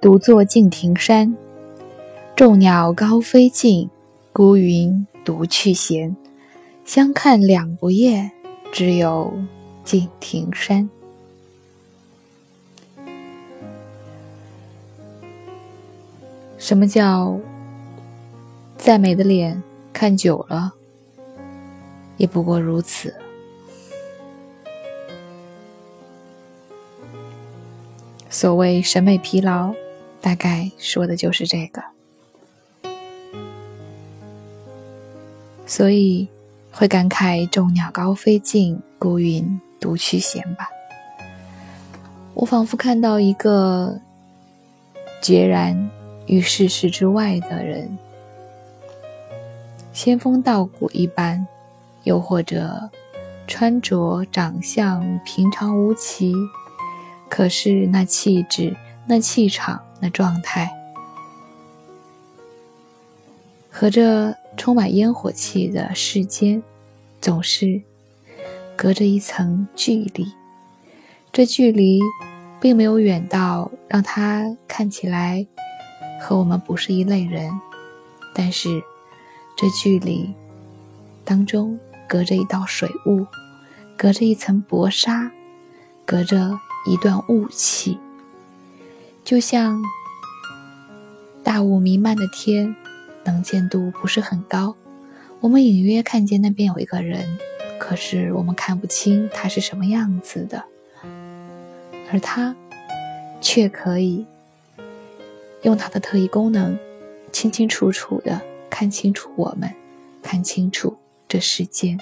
独坐敬亭山。众鸟高飞尽，孤云独去闲。相看两不厌，只有敬亭山。什么叫再美的脸看久了，也不过如此。所谓审美疲劳，大概说的就是这个。所以会感慨“众鸟高飞尽，孤云独去闲”吧。我仿佛看到一个决然于世事之外的人，仙风道骨一般，又或者穿着长相平常无奇。可是那气质、那气场、那状态，和这充满烟火气的世间，总是隔着一层距离。这距离并没有远到让他看起来和我们不是一类人，但是这距离当中隔着一道水雾，隔着一层薄纱，隔着。一段雾气，就像大雾弥漫的天，能见度不是很高。我们隐约看见那边有一个人，可是我们看不清他是什么样子的，而他却可以用他的特异功能，清清楚楚的看清楚我们，看清楚这世间。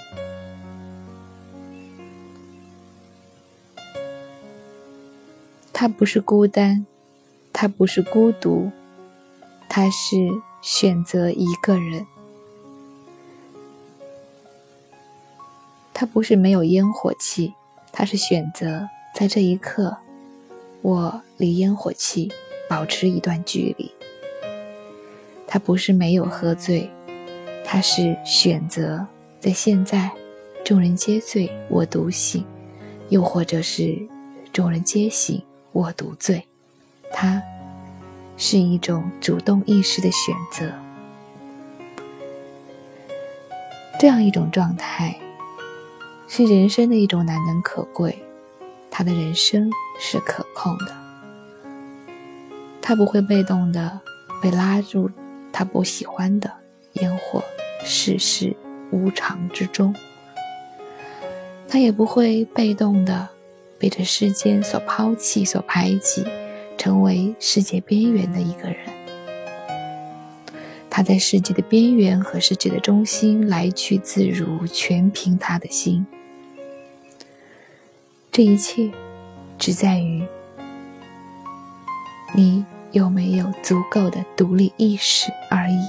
他不是孤单，他不是孤独，他是选择一个人。他不是没有烟火气，他是选择在这一刻，我离烟火气保持一段距离。他不是没有喝醉，他是选择在现在，众人皆醉我独醒，又或者是众人皆醒。我独醉，他是一种主动意识的选择。这样一种状态，是人生的一种难能可贵。他的人生是可控的，他不会被动的被拉入他不喜欢的烟火世事无常之中，他也不会被动的。被这世间所抛弃、所排挤，成为世界边缘的一个人。他在世界的边缘和世界的中心来去自如，全凭他的心。这一切，只在于你有没有足够的独立意识而已。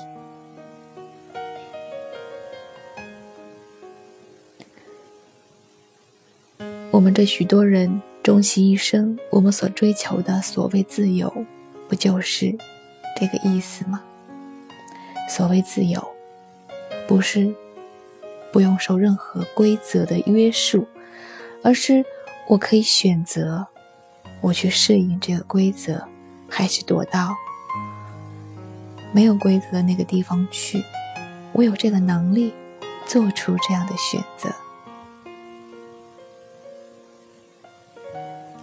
我们这许多人终其一生，我们所追求的所谓自由，不就是这个意思吗？所谓自由，不是不用受任何规则的约束，而是我可以选择，我去适应这个规则，还是躲到没有规则的那个地方去。我有这个能力，做出这样的选择。